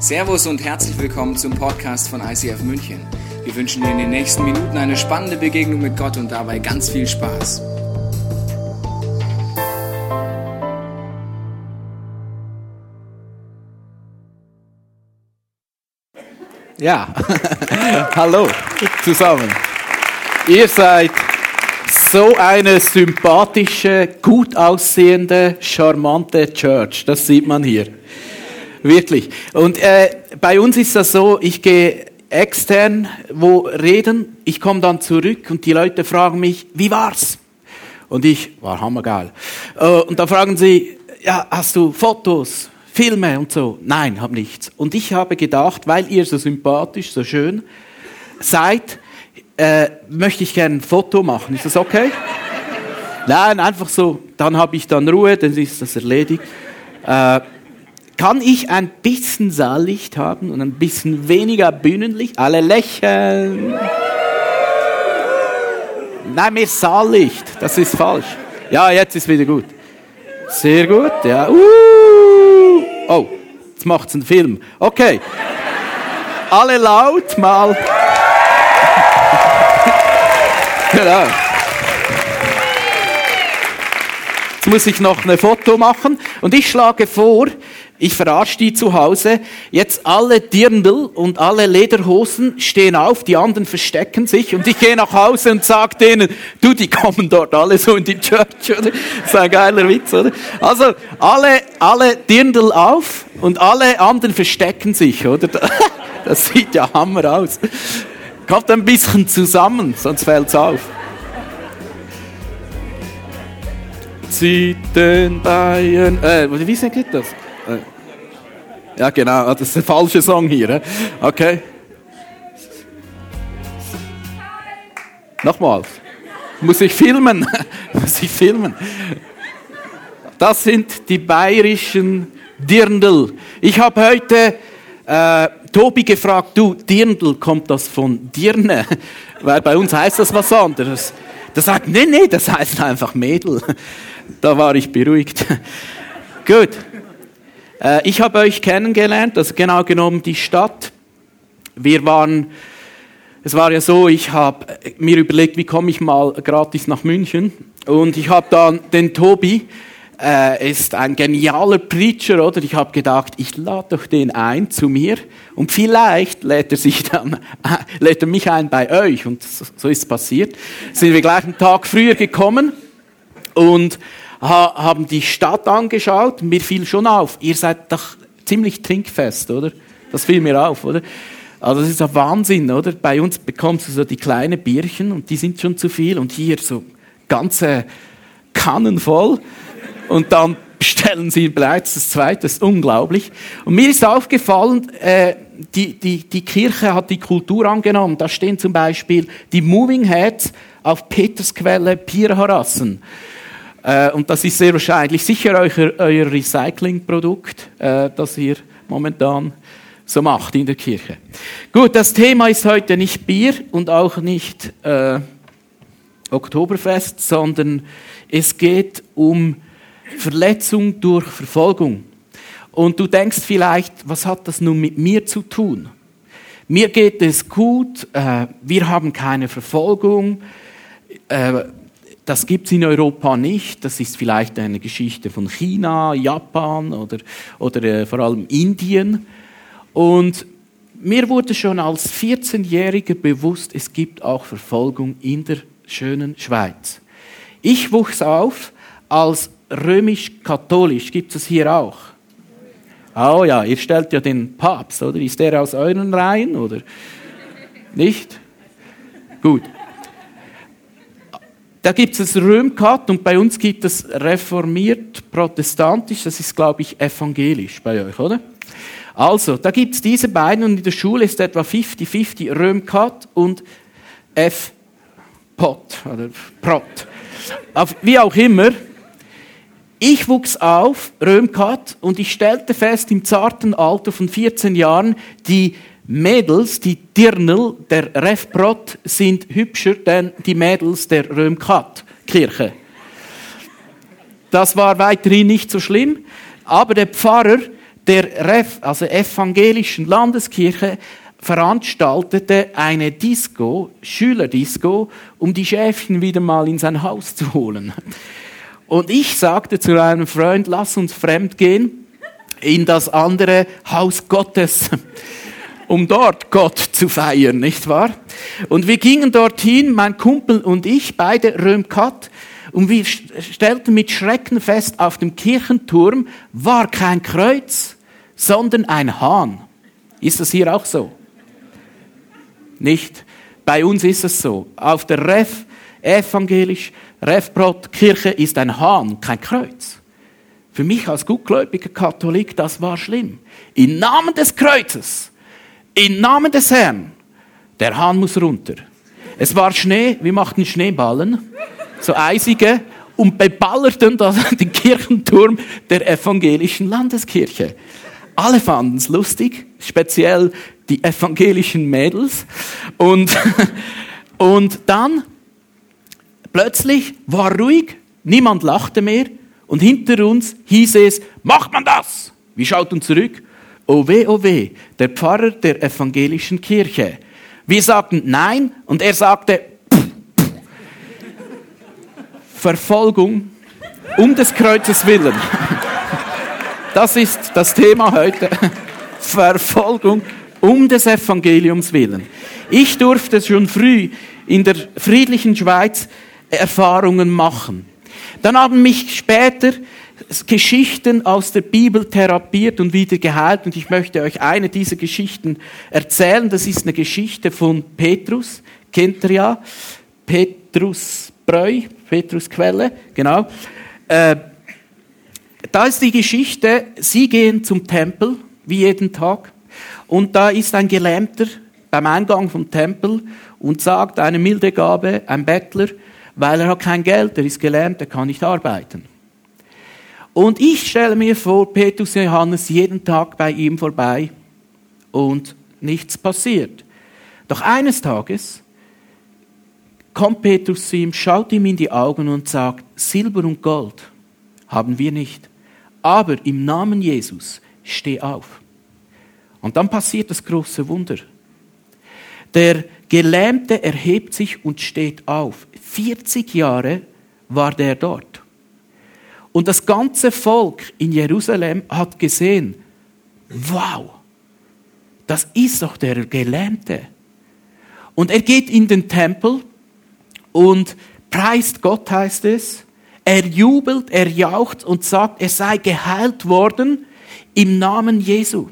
Servus und herzlich willkommen zum Podcast von ICF München. Wir wünschen dir in den nächsten Minuten eine spannende Begegnung mit Gott und dabei ganz viel Spaß. Ja, hallo zusammen. Ihr seid so eine sympathische, gut aussehende, charmante Church. Das sieht man hier. Wirklich. Und äh, bei uns ist das so, ich gehe extern wo reden, ich komme dann zurück und die Leute fragen mich, wie war's? Und ich, war hammergeil. Äh, und da fragen sie, ja, hast du Fotos, Filme und so? Nein, hab nichts. Und ich habe gedacht, weil ihr so sympathisch, so schön seid, äh, möchte ich gerne ein Foto machen. Ist das okay? Nein, einfach so. Dann habe ich dann Ruhe, dann ist das erledigt. Äh, kann ich ein bisschen Saallicht haben und ein bisschen weniger Bühnenlicht? Alle lächeln. Nein, mehr Saallicht. Das ist falsch. Ja, jetzt ist wieder gut. Sehr gut, ja. Uh. Oh, jetzt macht's einen Film. Okay. Alle laut mal. genau. Jetzt muss ich noch ein Foto machen und ich schlage vor, ich verarsche die zu Hause. Jetzt alle Dirndl und alle Lederhosen stehen auf, die anderen verstecken sich und ich gehe nach Hause und sage denen, du, die kommen dort alle so in die Church, oder? Das ist ein geiler Witz, oder? Also, alle, alle Dirndl auf und alle anderen verstecken sich, oder? Das sieht ja Hammer aus. Kommt ein bisschen zusammen, sonst fällt's auf. Zieht den Bayern, äh, wie geht das? Ja, genau, das ist der falsche Song hier. Okay. Nochmal. Muss ich filmen? Muss ich filmen? Das sind die bayerischen Dirndl. Ich habe heute äh, Tobi gefragt, du, Dirndl, kommt das von Dirne? Weil bei uns heißt das was anderes. Der sagt, nee, nee, das heißt einfach Mädel. Da war ich beruhigt. Gut. Äh, ich habe euch kennengelernt, also genau genommen die Stadt. Wir waren, es war ja so, ich habe mir überlegt, wie komme ich mal gratis nach München. Und ich habe dann den Tobi, äh, ist ein genialer Preacher, oder? Ich habe gedacht, ich lade doch den ein zu mir und vielleicht lädt er sich dann, lädt er mich ein bei euch. Und so, so ist es passiert. Sind wir gleich einen Tag früher gekommen und haben die Stadt angeschaut. Mir fiel schon auf, ihr seid doch ziemlich trinkfest, oder? Das fiel mir auf, oder? Also das ist ein Wahnsinn, oder? Bei uns bekommst du so die kleinen Bierchen und die sind schon zu viel und hier so ganze Kannen voll und dann bestellen sie bereits das zweite, das ist unglaublich. Und mir ist aufgefallen, äh, die, die, die Kirche hat die Kultur angenommen. Da stehen zum Beispiel die Moving Heads auf Petersquelle Pierharassen. Äh, und das ist sehr wahrscheinlich sicher euer, euer Recyclingprodukt, äh, das ihr momentan so macht in der Kirche. Gut, das Thema ist heute nicht Bier und auch nicht äh, Oktoberfest, sondern es geht um Verletzung durch Verfolgung. Und du denkst vielleicht, was hat das nun mit mir zu tun? Mir geht es gut, äh, wir haben keine Verfolgung, äh, das gibt es in Europa nicht. Das ist vielleicht eine Geschichte von China, Japan oder, oder äh, vor allem Indien. Und mir wurde schon als 14-Jähriger bewusst, es gibt auch Verfolgung in der schönen Schweiz. Ich wuchs auf als römisch-katholisch. Gibt es hier auch? Oh ja, ihr stellt ja den Papst, oder? Ist der aus euren Reihen, oder? Nicht? Gut. Da gibt es Römkat und bei uns gibt es reformiert protestantisch, das ist, glaube ich, evangelisch bei euch, oder? Also, da gibt es diese beiden und in der Schule ist etwa 50-50 Römkat und F-Pot oder Prot. Wie auch immer, ich wuchs auf, Römkat, und ich stellte fest, im zarten Alter von 14 Jahren, die Mädels, die Dirnel der Refbrot, sind hübscher denn die Mädels der Römkat-Kirche. Das war weiterhin nicht so schlimm, aber der Pfarrer, der Ref, also evangelischen Landeskirche veranstaltete eine Disco, Schülerdisco, um die Schäfchen wieder mal in sein Haus zu holen. Und ich sagte zu einem Freund, lass uns fremd gehen in das andere Haus Gottes, um dort Gott zu feiern, nicht wahr? Und wir gingen dorthin, mein Kumpel und ich, beide Römkat, und wir stellten mit Schrecken fest, auf dem Kirchenturm war kein Kreuz, sondern ein Hahn. Ist das hier auch so? Nicht. Bei uns ist es so. Auf der Ref, evangelisch, Refbrot, Kirche ist ein Hahn, kein Kreuz. Für mich als gutgläubiger Katholik, das war schlimm. Im Namen des Kreuzes, im Namen des Herrn, der Hahn muss runter. Es war Schnee, wir machten Schneeballen, so eisige, und beballerten den Kirchenturm der evangelischen Landeskirche. Alle fanden es lustig, speziell die evangelischen Mädels. Und, und dann plötzlich war ruhig, niemand lachte mehr und hinter uns hieß es, macht man das? Wir schauten zurück, oh weh, oh weh, der Pfarrer der evangelischen Kirche. Wir sagten nein und er sagte, pff, pff. Verfolgung um des Kreuzes willen. Das ist das Thema heute. Verfolgung um des Evangeliums willen. Ich durfte schon früh in der friedlichen Schweiz Erfahrungen machen. Dann haben mich später Geschichten aus der Bibel therapiert und wieder geheilt. Und ich möchte euch eine dieser Geschichten erzählen. Das ist eine Geschichte von Petrus. Kennt ihr ja? Petrus Breu, Petrus Quelle, genau. Äh, da ist die Geschichte, sie gehen zum Tempel, wie jeden Tag, und da ist ein Gelähmter beim Eingang vom Tempel und sagt eine milde Gabe, ein Bettler, weil er hat kein Geld, er ist gelähmt, er kann nicht arbeiten. Und ich stelle mir vor, Petrus und Johannes jeden Tag bei ihm vorbei und nichts passiert. Doch eines Tages kommt Petrus zu ihm, schaut ihm in die Augen und sagt, Silber und Gold haben wir nicht. Aber im Namen Jesus steh auf. Und dann passiert das große Wunder. Der Gelähmte erhebt sich und steht auf. 40 Jahre war der dort. Und das ganze Volk in Jerusalem hat gesehen, wow, das ist doch der Gelähmte. Und er geht in den Tempel und preist Gott, heißt es. Er jubelt, er jaucht und sagt, er sei geheilt worden im Namen Jesu.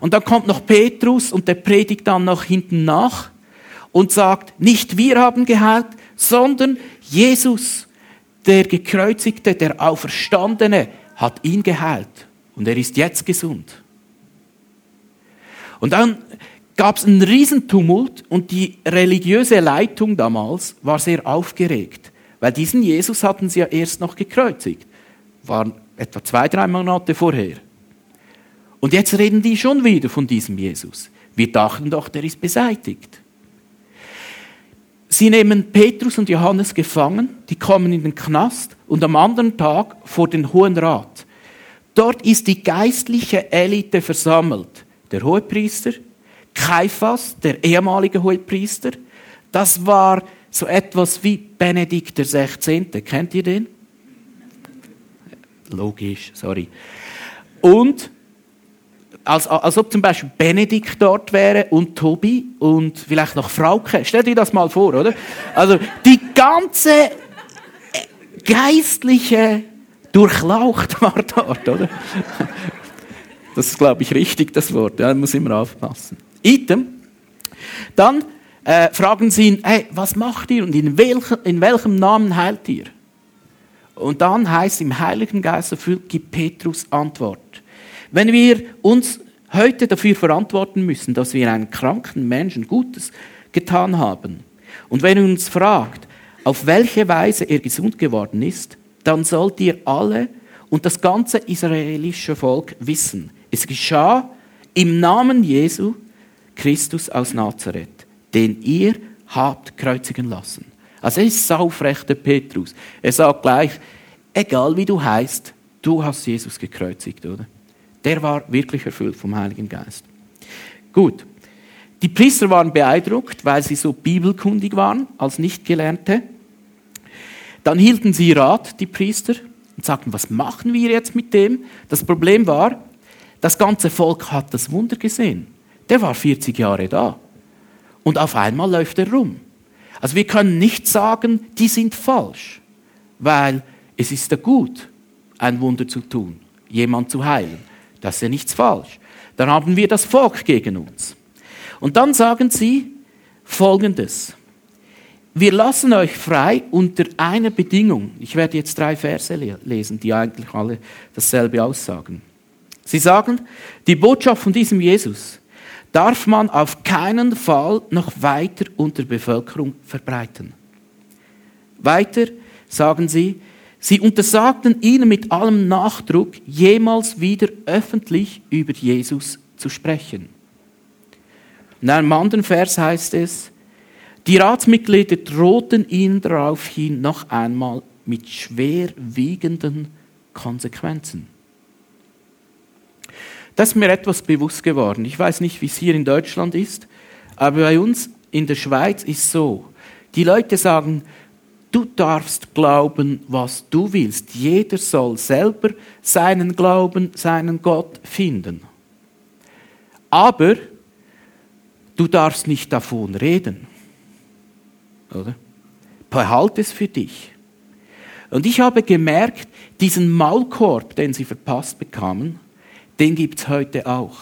Und dann kommt noch Petrus und der predigt dann noch hinten nach und sagt, nicht wir haben geheilt, sondern Jesus, der gekreuzigte, der auferstandene, hat ihn geheilt. Und er ist jetzt gesund. Und dann gab es einen Riesentumult und die religiöse Leitung damals war sehr aufgeregt. Weil diesen Jesus hatten sie ja erst noch gekreuzigt. Waren etwa zwei, drei Monate vorher. Und jetzt reden die schon wieder von diesem Jesus. Wir dachten doch, der ist beseitigt. Sie nehmen Petrus und Johannes gefangen, die kommen in den Knast und am anderen Tag vor den Hohen Rat. Dort ist die geistliche Elite versammelt. Der Hohepriester, Kaiphas, der ehemalige Hohepriester, das war so etwas wie Benedikt der 16. Kennt ihr den? Logisch, sorry. Und als, als ob zum Beispiel Benedikt dort wäre und Tobi und vielleicht noch Frauke. Stell dir das mal vor, oder? Also die ganze äh, geistliche Durchlaucht war dort, oder? Das ist, glaube ich, richtig, das Wort. Ja, muss immer aufpassen. Item. Dann äh, fragen sie ihn, hey, was macht ihr und in, welch, in welchem Namen heilt ihr? Und dann heißt im Heiligen Geist erfüllt, gibt Petrus Antwort. Wenn wir uns heute dafür verantworten müssen, dass wir einen kranken Menschen Gutes getan haben, und wenn ihr uns fragt, auf welche Weise er gesund geworden ist, dann sollt ihr alle und das ganze israelische Volk wissen, es geschah im Namen Jesu Christus aus Nazareth den ihr habt kreuzigen lassen. Also er ist saufrechter Petrus. Er sagt gleich, egal wie du heißt, du hast Jesus gekreuzigt, oder? Der war wirklich erfüllt vom Heiligen Geist. Gut. Die Priester waren beeindruckt, weil sie so bibelkundig waren als Nichtgelernte. Dann hielten sie Rat, die Priester, und sagten, was machen wir jetzt mit dem? Das Problem war, das ganze Volk hat das Wunder gesehen. Der war 40 Jahre da. Und auf einmal läuft er rum. Also wir können nicht sagen, die sind falsch, weil es ist ja gut, ein Wunder zu tun, jemand zu heilen. Das ist ja nichts falsch. Dann haben wir das Volk gegen uns. Und dann sagen sie Folgendes. Wir lassen euch frei unter einer Bedingung. Ich werde jetzt drei Verse lesen, die eigentlich alle dasselbe aussagen. Sie sagen, die Botschaft von diesem Jesus darf man auf keinen Fall noch weiter unter Bevölkerung verbreiten. Weiter sagen sie, sie untersagten ihnen mit allem Nachdruck, jemals wieder öffentlich über Jesus zu sprechen. In einem anderen Vers heißt es, die Ratsmitglieder drohten ihnen daraufhin noch einmal mit schwerwiegenden Konsequenzen. Das ist mir etwas bewusst geworden. Ich weiß nicht, wie es hier in Deutschland ist, aber bei uns in der Schweiz ist so, die Leute sagen, du darfst glauben, was du willst. Jeder soll selber seinen Glauben, seinen Gott finden. Aber du darfst nicht davon reden. Oder? Behalte es für dich. Und ich habe gemerkt, diesen Maulkorb, den sie verpasst bekamen, den gibt es heute auch.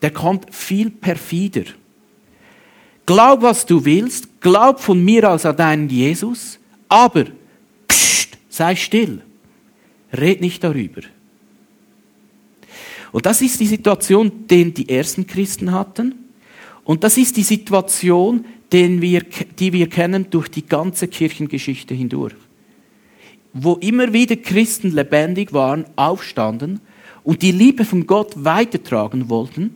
Der kommt viel perfider. Glaub, was du willst, glaub von mir aus an deinen Jesus, aber pst, sei still. Red nicht darüber. Und das ist die Situation, den die ersten Christen hatten. Und das ist die Situation, den wir, die wir kennen durch die ganze Kirchengeschichte hindurch. Wo immer wieder Christen lebendig waren, aufstanden und die Liebe von Gott weitertragen wollten,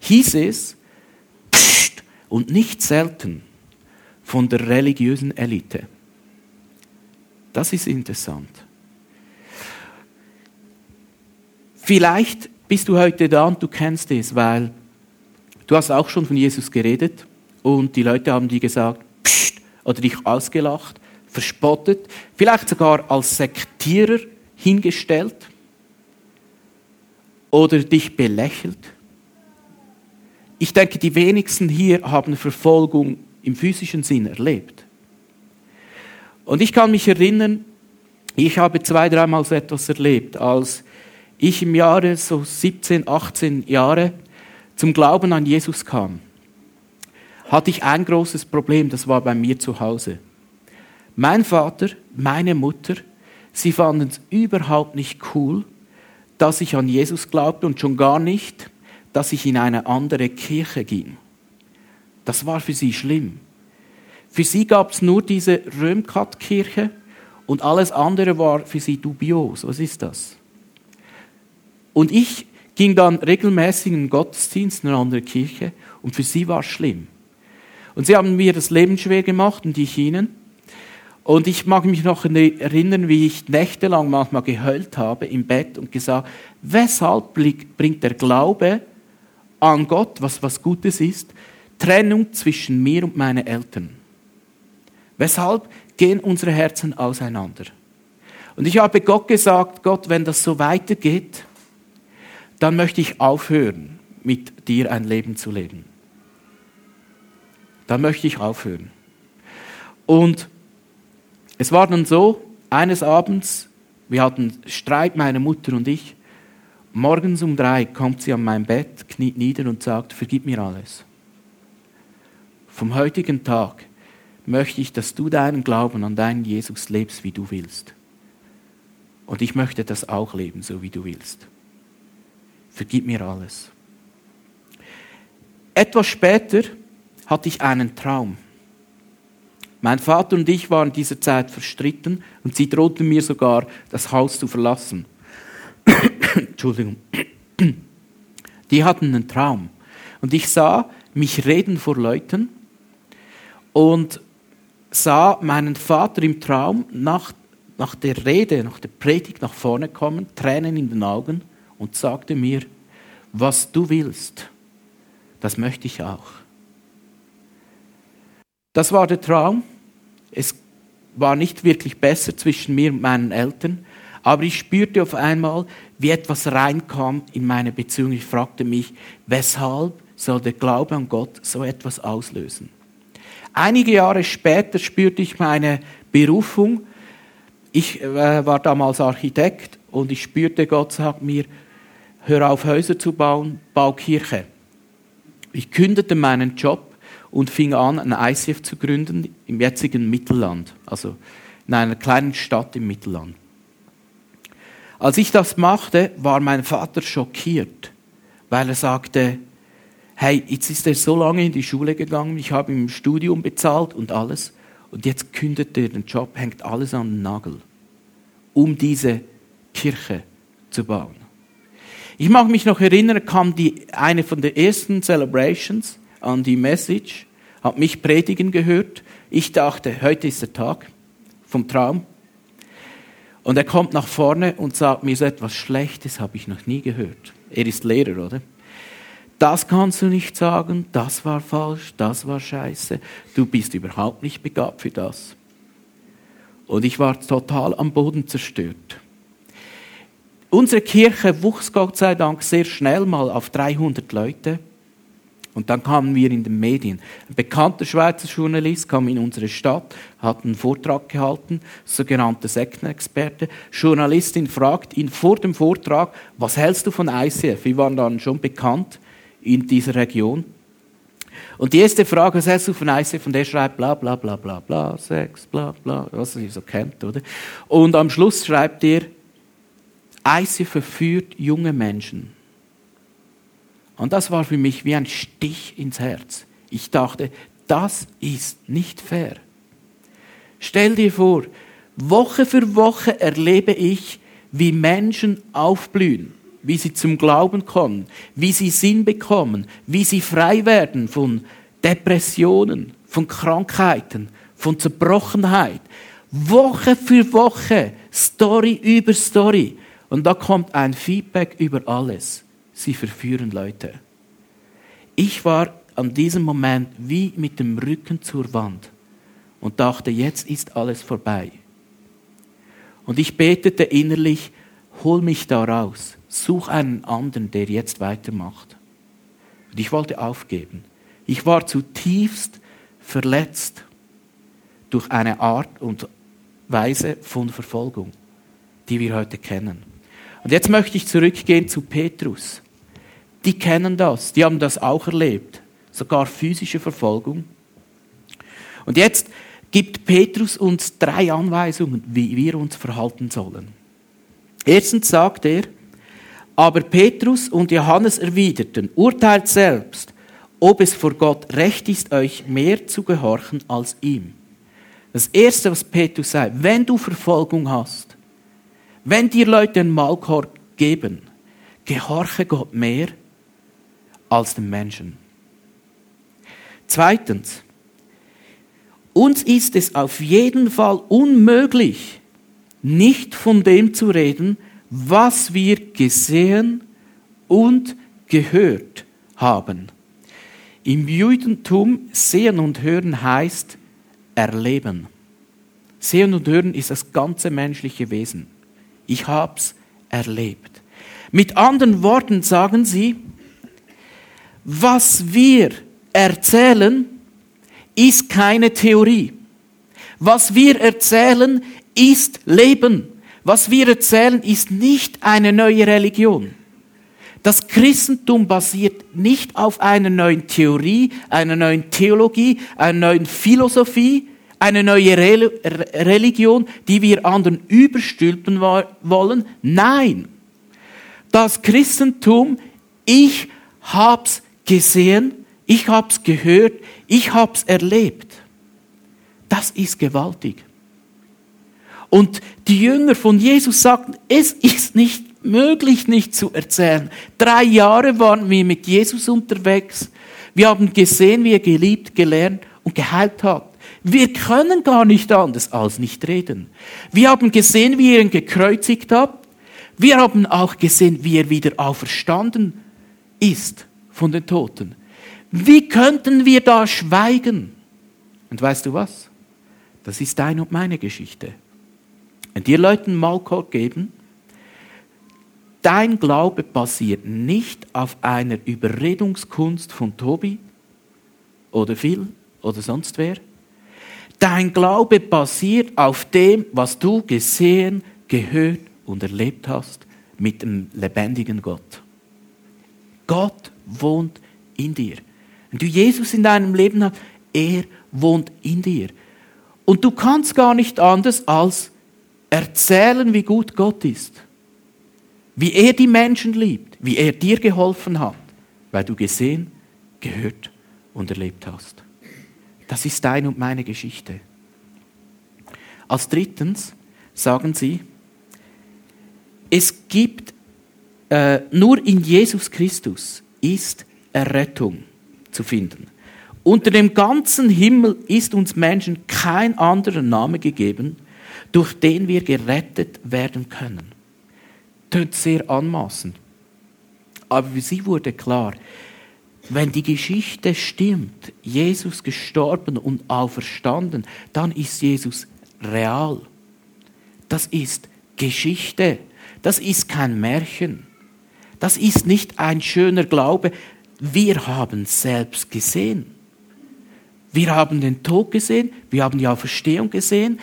hieß es, und nicht selten von der religiösen Elite. Das ist interessant. Vielleicht bist du heute da und du kennst es, weil du hast auch schon von Jesus geredet und die Leute haben dir gesagt, pst, oder dich ausgelacht, verspottet, vielleicht sogar als Sektierer hingestellt oder dich belächelt? Ich denke, die wenigsten hier haben Verfolgung im physischen Sinn erlebt. Und ich kann mich erinnern, ich habe zwei, dreimal so etwas erlebt, als ich im Jahre so 17, 18 Jahre zum Glauben an Jesus kam, hatte ich ein großes Problem, das war bei mir zu Hause. Mein Vater, meine Mutter, sie fanden es überhaupt nicht cool, dass ich an Jesus glaubte und schon gar nicht, dass ich in eine andere Kirche ging. Das war für sie schlimm. Für sie gab es nur diese Römkat-Kirche und alles andere war für sie dubios. Was ist das? Und ich ging dann regelmäßig in den Gottesdienst in eine andere Kirche und für sie war es schlimm. Und sie haben mir das Leben schwer gemacht und ich ihnen. Und ich mag mich noch erinnern, wie ich nächtelang manchmal geheult habe im Bett und gesagt, weshalb bringt der Glaube an Gott, was was Gutes ist, Trennung zwischen mir und meinen Eltern? Weshalb gehen unsere Herzen auseinander? Und ich habe Gott gesagt, Gott, wenn das so weitergeht, dann möchte ich aufhören, mit dir ein Leben zu leben. Dann möchte ich aufhören. Und es war dann so, eines Abends, wir hatten Streit, meine Mutter und ich, morgens um drei kommt sie an mein Bett, kniet nieder und sagt, vergib mir alles. Vom heutigen Tag möchte ich, dass du deinen Glauben an deinen Jesus lebst, wie du willst. Und ich möchte das auch leben, so wie du willst. Vergib mir alles. Etwas später hatte ich einen Traum. Mein Vater und ich waren in dieser Zeit verstritten und sie drohten mir sogar, das Haus zu verlassen. Entschuldigung. Die hatten einen Traum. Und ich sah mich reden vor Leuten und sah meinen Vater im Traum nach, nach der Rede, nach der Predigt nach vorne kommen, Tränen in den Augen und sagte mir, was du willst, das möchte ich auch. Das war der Traum. Es war nicht wirklich besser zwischen mir und meinen Eltern, aber ich spürte auf einmal, wie etwas reinkam in meine Beziehung. Ich fragte mich, weshalb soll der Glaube an Gott so etwas auslösen? Einige Jahre später spürte ich meine Berufung. Ich äh, war damals Architekt und ich spürte, Gott sagt mir, hör auf Häuser zu bauen, bau Kirche. Ich kündete meinen Job und fing an, ein ICF zu gründen im jetzigen Mittelland, also in einer kleinen Stadt im Mittelland. Als ich das machte, war mein Vater schockiert, weil er sagte, hey, jetzt ist er so lange in die Schule gegangen, ich habe ihm Studium bezahlt und alles, und jetzt kündet er den Job, hängt alles an den Nagel, um diese Kirche zu bauen. Ich mag mich noch erinnern, kam die, eine von den ersten Celebrations an die Message, hat mich predigen gehört. Ich dachte, heute ist der Tag vom Traum. Und er kommt nach vorne und sagt mir so etwas Schlechtes, habe ich noch nie gehört. Er ist Lehrer, oder? Das kannst du nicht sagen, das war falsch, das war scheiße, du bist überhaupt nicht begabt für das. Und ich war total am Boden zerstört. Unsere Kirche wuchs Gott sei Dank sehr schnell mal auf 300 Leute. Und dann kamen wir in den Medien. Ein bekannter Schweizer Journalist kam in unsere Stadt, hat einen Vortrag gehalten, sogenannter Sektenexperte. Journalistin fragt ihn vor dem Vortrag, was hältst du von ICF? Wir waren dann schon bekannt in dieser Region. Und die erste Frage, was hältst du von ICF? Und der schreibt bla bla bla bla bla, Sex, bla bla, was ihr so kennt, oder? Und am Schluss schreibt er, ICF verführt junge Menschen. Und das war für mich wie ein Stich ins Herz. Ich dachte, das ist nicht fair. Stell dir vor, Woche für Woche erlebe ich, wie Menschen aufblühen, wie sie zum Glauben kommen, wie sie Sinn bekommen, wie sie frei werden von Depressionen, von Krankheiten, von Zerbrochenheit. Woche für Woche, Story über Story. Und da kommt ein Feedback über alles sie verführen Leute. Ich war an diesem Moment wie mit dem Rücken zur Wand und dachte, jetzt ist alles vorbei. Und ich betete innerlich, hol mich da raus, such einen anderen, der jetzt weitermacht. Und ich wollte aufgeben. Ich war zutiefst verletzt durch eine Art und Weise von Verfolgung, die wir heute kennen. Und jetzt möchte ich zurückgehen zu Petrus die kennen das, die haben das auch erlebt, sogar physische Verfolgung. Und jetzt gibt Petrus uns drei Anweisungen, wie wir uns verhalten sollen. Erstens sagt er, aber Petrus und Johannes erwiderten, urteilt selbst, ob es vor Gott recht ist, euch mehr zu gehorchen als ihm. Das Erste, was Petrus sagt, wenn du Verfolgung hast, wenn dir Leute einen Maulkorb geben, gehorche Gott mehr als dem Menschen. Zweitens, uns ist es auf jeden Fall unmöglich, nicht von dem zu reden, was wir gesehen und gehört haben. Im Judentum sehen und hören heißt erleben. Sehen und hören ist das ganze menschliche Wesen. Ich hab's erlebt. Mit anderen Worten sagen sie, was wir erzählen, ist keine Theorie. Was wir erzählen, ist Leben. Was wir erzählen, ist nicht eine neue Religion. Das Christentum basiert nicht auf einer neuen Theorie, einer neuen Theologie, einer neuen Philosophie, eine neue Religion, die wir anderen überstülpen wollen. Nein. Das Christentum, ich hab's gesehen, ich habe es gehört, ich habe es erlebt. Das ist gewaltig. Und die Jünger von Jesus sagten, es ist nicht möglich, nicht zu erzählen. Drei Jahre waren wir mit Jesus unterwegs. Wir haben gesehen, wie er geliebt, gelernt und geheilt hat. Wir können gar nicht anders als nicht reden. Wir haben gesehen, wie ihr ihn gekreuzigt habt. Wir haben auch gesehen, wie er wieder auferstanden ist von den Toten. Wie könnten wir da schweigen? Und weißt du was? Das ist deine und meine Geschichte. Wenn dir Leuten Maulkorb geben, dein Glaube basiert nicht auf einer Überredungskunst von Tobi oder Phil oder sonst wer. Dein Glaube basiert auf dem, was du gesehen, gehört und erlebt hast mit dem lebendigen Gott. Gott wohnt in dir. Wenn du Jesus in deinem Leben hast, er wohnt in dir. Und du kannst gar nicht anders als erzählen, wie gut Gott ist. Wie er die Menschen liebt, wie er dir geholfen hat, weil du gesehen, gehört und erlebt hast. Das ist deine und meine Geschichte. Als drittens sagen sie, es gibt äh, nur in Jesus Christus ist Errettung zu finden. Unter dem ganzen Himmel ist uns Menschen kein anderer Name gegeben, durch den wir gerettet werden können. Tönt sehr anmaßend. Aber für sie wurde klar, wenn die Geschichte stimmt, Jesus gestorben und auferstanden, dann ist Jesus real. Das ist Geschichte. Das ist kein Märchen. Das ist nicht ein schöner Glaube. Wir haben selbst gesehen. Wir haben den Tod gesehen, wir haben die Auferstehung gesehen.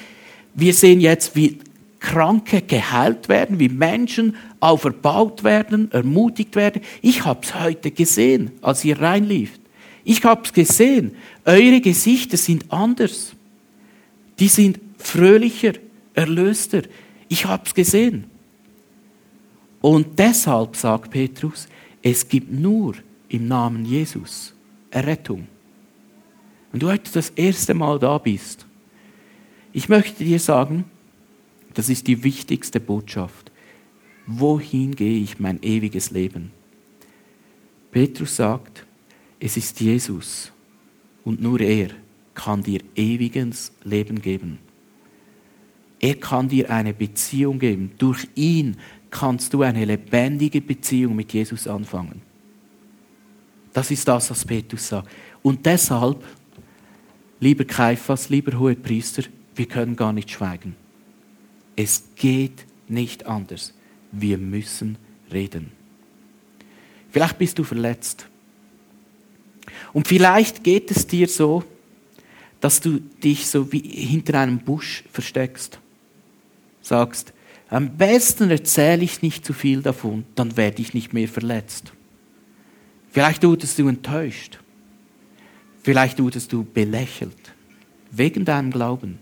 Wir sehen jetzt, wie Kranke geheilt werden, wie Menschen auferbaut werden, ermutigt werden. Ich habe es heute gesehen, als ihr reinlieft. Ich habe es gesehen. Eure Gesichter sind anders. Die sind fröhlicher, erlöster. Ich habe es gesehen. Und deshalb sagt Petrus, es gibt nur im Namen Jesus Errettung. Wenn du heute das erste Mal da bist, ich möchte dir sagen, das ist die wichtigste Botschaft. Wohin gehe ich mein ewiges Leben? Petrus sagt, es ist Jesus und nur er kann dir ewiges Leben geben. Er kann dir eine Beziehung geben. Durch ihn kannst du eine lebendige Beziehung mit Jesus anfangen. Das ist das, was Petrus sagt. Und deshalb, lieber Kaiphas, lieber Hohepriester, wir können gar nicht schweigen. Es geht nicht anders. Wir müssen reden. Vielleicht bist du verletzt. Und vielleicht geht es dir so, dass du dich so wie hinter einem Busch versteckst sagst, am besten erzähle ich nicht zu viel davon, dann werde ich nicht mehr verletzt. Vielleicht wurdest du enttäuscht. Vielleicht wurdest du belächelt. Wegen deinem Glauben.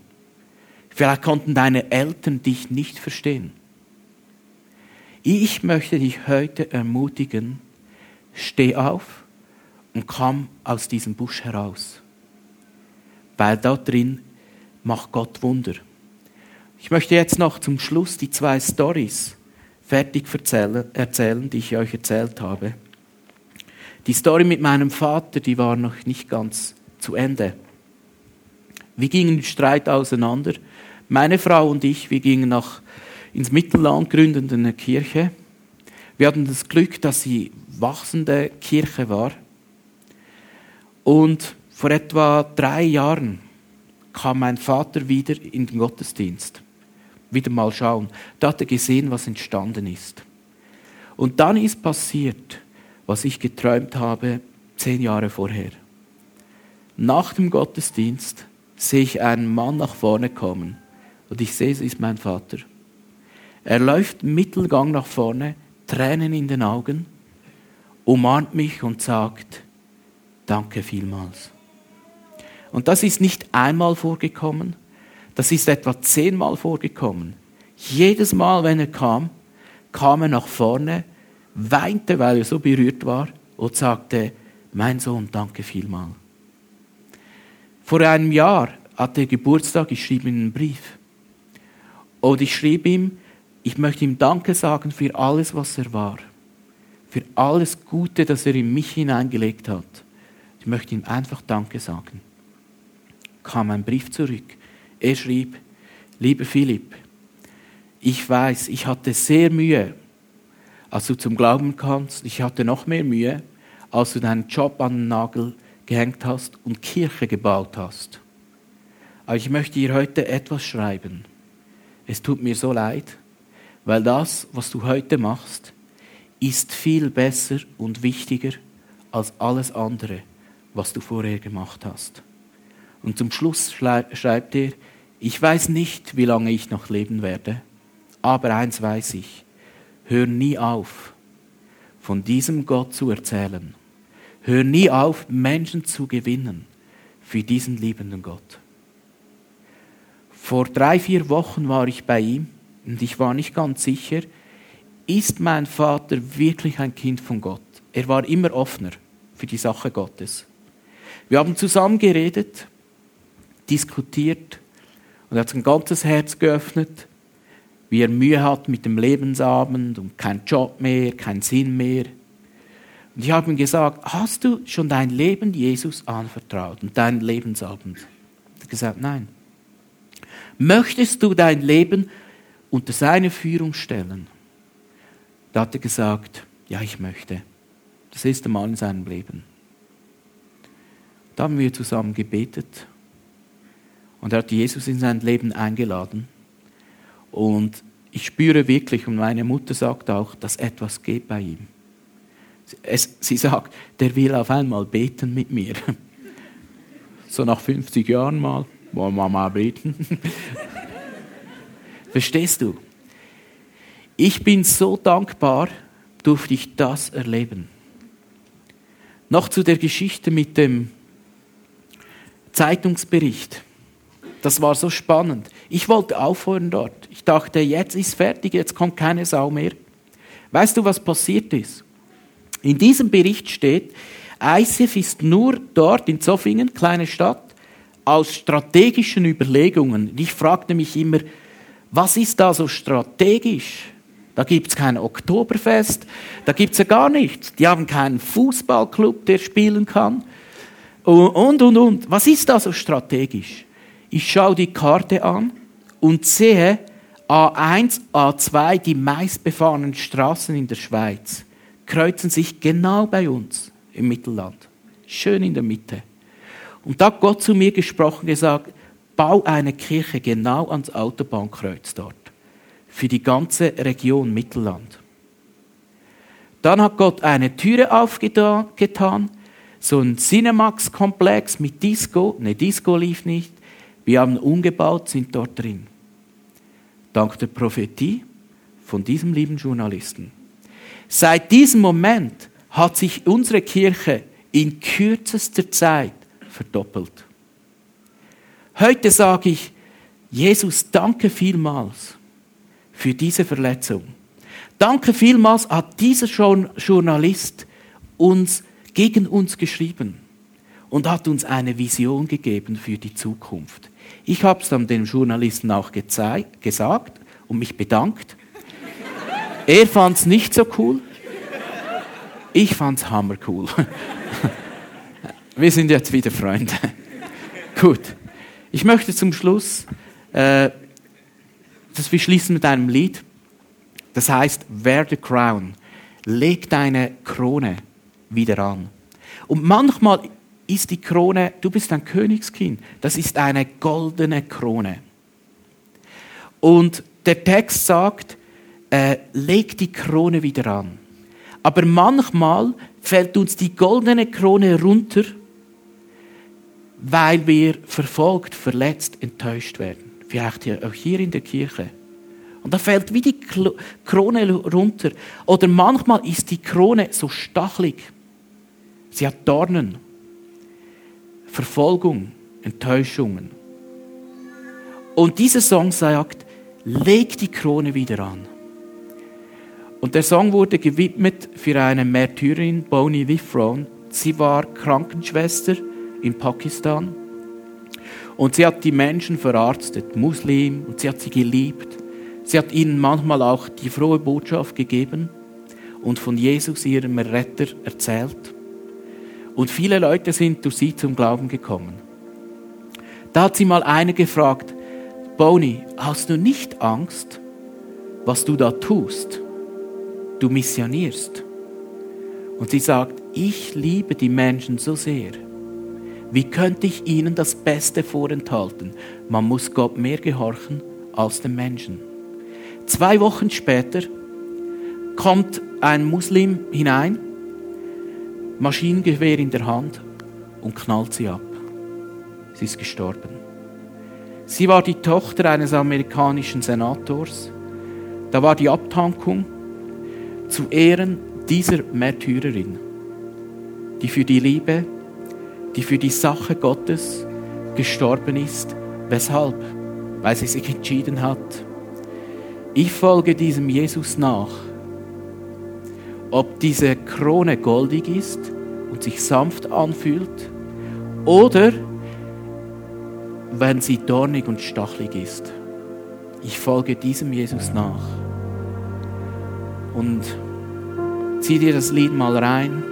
Vielleicht konnten deine Eltern dich nicht verstehen. Ich möchte dich heute ermutigen, steh auf und komm aus diesem Busch heraus. Weil da drin macht Gott Wunder. Ich möchte jetzt noch zum Schluss die zwei Stories fertig erzählen, die ich euch erzählt habe. Die Story mit meinem Vater, die war noch nicht ganz zu Ende. Wir gingen im Streit auseinander. Meine Frau und ich, wir gingen nach ins Mittelland, gründend eine Kirche. Wir hatten das Glück, dass sie wachsende Kirche war. Und vor etwa drei Jahren kam mein Vater wieder in den Gottesdienst wieder mal schauen. Da hat er gesehen, was entstanden ist. Und dann ist passiert, was ich geträumt habe zehn Jahre vorher. Nach dem Gottesdienst sehe ich einen Mann nach vorne kommen und ich sehe, es ist mein Vater. Er läuft Mittelgang nach vorne, Tränen in den Augen, umarmt mich und sagt, danke vielmals. Und das ist nicht einmal vorgekommen, das ist etwa zehnmal vorgekommen. Jedes Mal, wenn er kam, kam er nach vorne, weinte, weil er so berührt war und sagte, mein Sohn, danke vielmal. Vor einem Jahr hatte er Geburtstag, ich schrieb ihm einen Brief. Und ich schrieb ihm, ich möchte ihm Danke sagen für alles, was er war. Für alles Gute, das er in mich hineingelegt hat. Ich möchte ihm einfach Danke sagen. Kam ein Brief zurück. Er schrieb, lieber Philipp, ich weiß, ich hatte sehr Mühe, als du zum Glauben kamst. Ich hatte noch mehr Mühe, als du deinen Job an den Nagel gehängt hast und Kirche gebaut hast. Aber ich möchte dir heute etwas schreiben. Es tut mir so leid, weil das, was du heute machst, ist viel besser und wichtiger als alles andere, was du vorher gemacht hast. Und zum Schluss schreibt er, ich weiß nicht, wie lange ich noch leben werde, aber eins weiß ich, hör nie auf, von diesem Gott zu erzählen. Hör nie auf, Menschen zu gewinnen für diesen liebenden Gott. Vor drei, vier Wochen war ich bei ihm und ich war nicht ganz sicher, ist mein Vater wirklich ein Kind von Gott? Er war immer offener für die Sache Gottes. Wir haben zusammen geredet, diskutiert und er hat sein ganzes Herz geöffnet, wie er Mühe hat mit dem Lebensabend und kein Job mehr, kein Sinn mehr. Und ich habe ihm gesagt, hast du schon dein Leben Jesus anvertraut und deinen Lebensabend? Er hat gesagt, nein. Möchtest du dein Leben unter seine Führung stellen? Da hat er gesagt, ja, ich möchte. Das erste Mal in seinem Leben. Da haben wir zusammen gebetet und er hat Jesus in sein Leben eingeladen. Und ich spüre wirklich, und meine Mutter sagt auch, dass etwas geht bei ihm. Es, sie sagt, der will auf einmal beten mit mir. So nach 50 Jahren mal, wollen wir mal beten. Verstehst du? Ich bin so dankbar, durfte ich das erleben. Noch zu der Geschichte mit dem Zeitungsbericht. Das war so spannend. Ich wollte aufhören dort. Ich dachte, jetzt ist fertig, jetzt kommt keine Sau mehr. Weißt du, was passiert ist? In diesem Bericht steht, ICF ist nur dort in Zofingen, kleine Stadt, aus strategischen Überlegungen. Ich fragte mich immer, was ist da so strategisch? Da gibt es kein Oktoberfest, da gibt es ja gar nichts. Die haben keinen Fußballclub, der spielen kann. Und, und, und. Was ist da so strategisch? Ich schaue die Karte an und sehe A1, A2, die meistbefahrenen Straßen in der Schweiz, kreuzen sich genau bei uns im Mittelland. Schön in der Mitte. Und da hat Gott zu mir gesprochen, gesagt, bau eine Kirche genau ans Autobahnkreuz dort für die ganze Region Mittelland. Dann hat Gott eine Türe aufgetan, so ein Cinemax-Komplex mit Disco. Ne, Disco lief nicht. Wir haben umgebaut, sind dort drin. Dank der Prophetie von diesem lieben Journalisten. Seit diesem Moment hat sich unsere Kirche in kürzester Zeit verdoppelt. Heute sage ich, Jesus, danke vielmals für diese Verletzung. Danke vielmals hat dieser Journalist uns gegen uns geschrieben und hat uns eine Vision gegeben für die Zukunft. Ich habe es dann dem Journalisten auch gesagt und mich bedankt. Er fand es nicht so cool. Ich fand es hammercool. Wir sind jetzt wieder Freunde. Gut. Ich möchte zum Schluss äh, das wir schließen mit einem Lied. Das heißt, Wear the Crown. Leg deine Krone wieder an. Und manchmal ist die Krone, du bist ein Königskind, das ist eine goldene Krone. Und der Text sagt, äh, leg die Krone wieder an. Aber manchmal fällt uns die goldene Krone runter, weil wir verfolgt, verletzt, enttäuscht werden vielleicht hier, auch hier in der Kirche. Und da fällt wie die Krone runter. Oder manchmal ist die Krone so stachelig. Sie hat Dornen, Verfolgung, Enttäuschungen. Und dieser Song sagt, leg die Krone wieder an. Und der Song wurde gewidmet für eine Märtyrerin, Bonnie Wifron. Sie war Krankenschwester in Pakistan und sie hat die Menschen verarztet, Muslim, und sie hat sie geliebt. Sie hat ihnen manchmal auch die frohe Botschaft gegeben und von Jesus, ihrem Retter, erzählt. Und viele Leute sind durch sie zum Glauben gekommen. Da hat sie mal eine gefragt, Boni, hast du nicht Angst, was du da tust? du missionierst. Und sie sagt, ich liebe die Menschen so sehr. Wie könnte ich ihnen das Beste vorenthalten? Man muss Gott mehr gehorchen als den Menschen. Zwei Wochen später kommt ein Muslim hinein, Maschinengewehr in der Hand und knallt sie ab. Sie ist gestorben. Sie war die Tochter eines amerikanischen Senators. Da war die Abtankung zu Ehren dieser Märtyrerin, die für die Liebe, die für die Sache Gottes gestorben ist. Weshalb? Weil sie sich entschieden hat. Ich folge diesem Jesus nach. Ob diese Krone goldig ist und sich sanft anfühlt oder wenn sie dornig und stachelig ist. Ich folge diesem Jesus nach. Und zieh dir das Lied mal rein.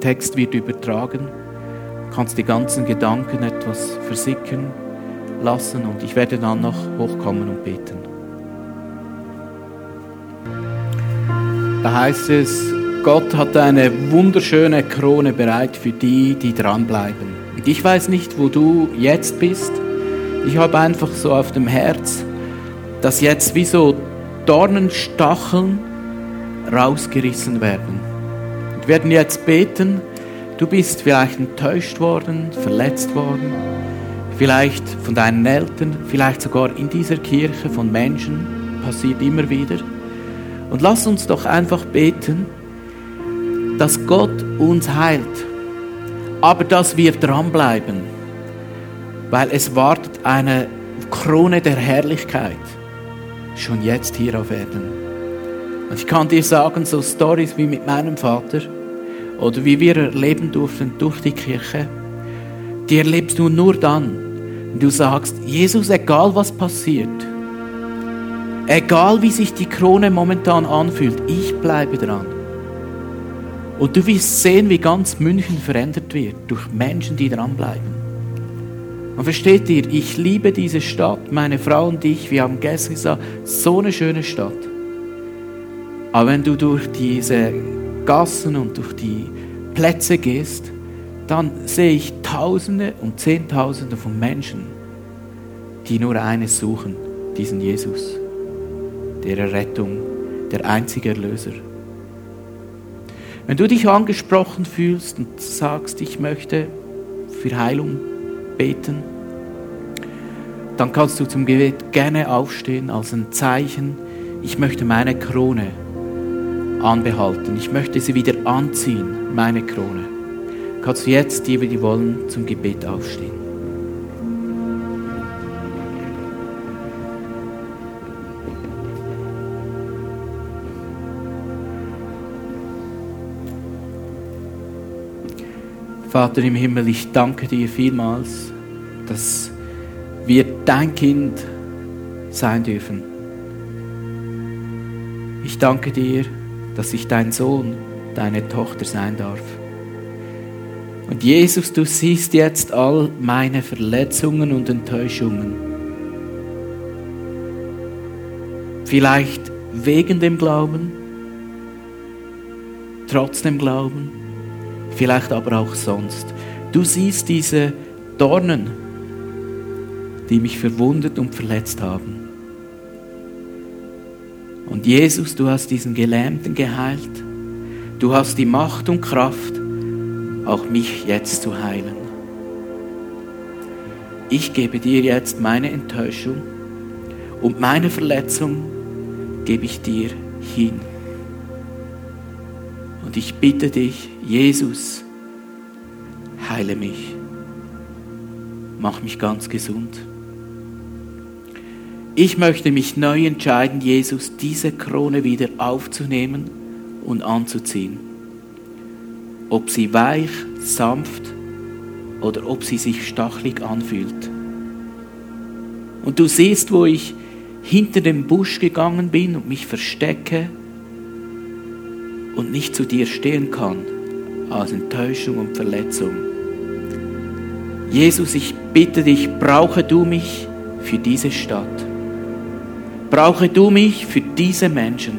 Text wird übertragen. Du kannst die ganzen Gedanken etwas versickern lassen und ich werde dann noch hochkommen und beten. Da heißt es, Gott hat eine wunderschöne Krone bereit für die, die dranbleiben. Und ich weiß nicht, wo du jetzt bist. Ich habe einfach so auf dem Herz, dass jetzt wie so Dornenstacheln rausgerissen werden. Wir werden jetzt beten. Du bist vielleicht enttäuscht worden, verletzt worden, vielleicht von deinen Eltern, vielleicht sogar in dieser Kirche von Menschen, passiert immer wieder. Und lass uns doch einfach beten, dass Gott uns heilt, aber dass wir dranbleiben, weil es wartet eine Krone der Herrlichkeit schon jetzt hier auf Erden. Und ich kann dir sagen, so Stories wie mit meinem Vater oder wie wir erleben durften durch die Kirche, die erlebst du nur dann, wenn du sagst, Jesus, egal was passiert, egal wie sich die Krone momentan anfühlt, ich bleibe dran. Und du wirst sehen, wie ganz München verändert wird durch Menschen, die dranbleiben. Und versteht ihr, ich liebe diese Stadt, meine Frau und ich, wir haben gestern gesagt, so eine schöne Stadt. Aber wenn du durch diese Gassen und durch die Plätze gehst, dann sehe ich Tausende und Zehntausende von Menschen, die nur eines suchen, diesen Jesus, der Errettung, der einzige Erlöser. Wenn du dich angesprochen fühlst und sagst, ich möchte für Heilung beten, dann kannst du zum Gebet gerne aufstehen als ein Zeichen, ich möchte meine Krone anbehalten. Ich möchte sie wieder anziehen, meine Krone. Kannst du jetzt, die wir die wollen, zum Gebet aufstehen. Vater im Himmel, ich danke dir vielmals, dass wir dein Kind sein dürfen. Ich danke dir, dass ich dein Sohn, deine Tochter sein darf. Und Jesus, du siehst jetzt all meine Verletzungen und Enttäuschungen. Vielleicht wegen dem Glauben, trotz dem Glauben vielleicht aber auch sonst. Du siehst diese Dornen, die mich verwundet und verletzt haben. Und Jesus, du hast diesen Gelähmten geheilt. Du hast die Macht und Kraft, auch mich jetzt zu heilen. Ich gebe dir jetzt meine Enttäuschung und meine Verletzung gebe ich dir hin. Und ich bitte dich, Jesus, heile mich. Mach mich ganz gesund. Ich möchte mich neu entscheiden, Jesus, diese Krone wieder aufzunehmen und anzuziehen. Ob sie weich, sanft oder ob sie sich stachelig anfühlt. Und du siehst, wo ich hinter dem Busch gegangen bin und mich verstecke und nicht zu dir stehen kann aus Enttäuschung und Verletzung. Jesus, ich bitte dich, brauche du mich für diese Stadt. Brauche du mich für diese Menschen.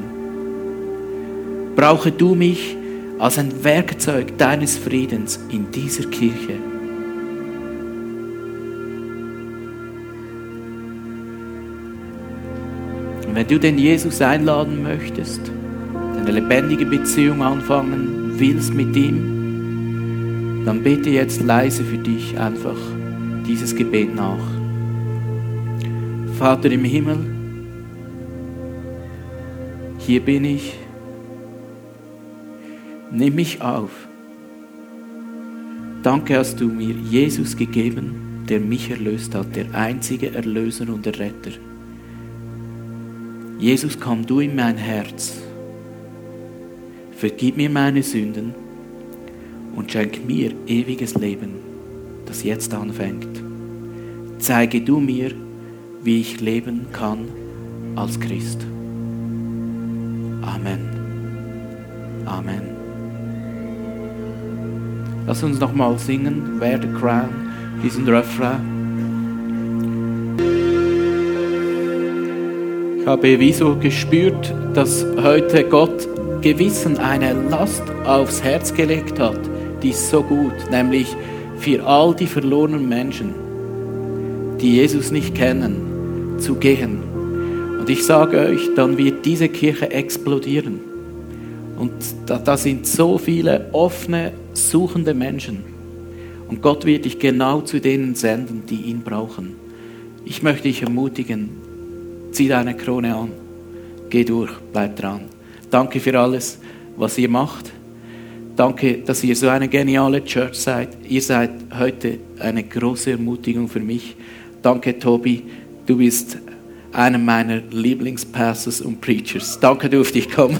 brauche du mich als ein Werkzeug deines Friedens in dieser Kirche. Und wenn du den Jesus einladen möchtest, eine lebendige Beziehung anfangen willst mit ihm, dann bete jetzt leise für dich einfach dieses Gebet nach. Vater im Himmel, hier bin ich, nimm mich auf. Danke hast du mir Jesus gegeben, der mich erlöst hat, der einzige Erlöser und Erretter. Jesus, komm du in mein Herz. Vergib mir meine Sünden und schenk mir ewiges Leben, das jetzt anfängt. Zeige du mir, wie ich leben kann als Christ. Amen. Amen. Lass uns nochmal singen, Wear the Crown, diesen Refrain. Ich habe wie so gespürt, dass heute Gott gewissen eine Last aufs Herz gelegt hat, die ist so gut, nämlich für all die verlorenen Menschen, die Jesus nicht kennen, zu gehen. Und ich sage euch, dann wird diese Kirche explodieren. Und da, da sind so viele offene, suchende Menschen. Und Gott wird dich genau zu denen senden, die ihn brauchen. Ich möchte dich ermutigen, Zieh deine Krone an. Geh durch, bleib dran. Danke für alles, was ihr macht. Danke, dass ihr so eine geniale Church seid. Ihr seid heute eine große Ermutigung für mich. Danke, Tobi. Du bist einer meiner Lieblingspastors und Preachers. Danke, durfte ich kommen.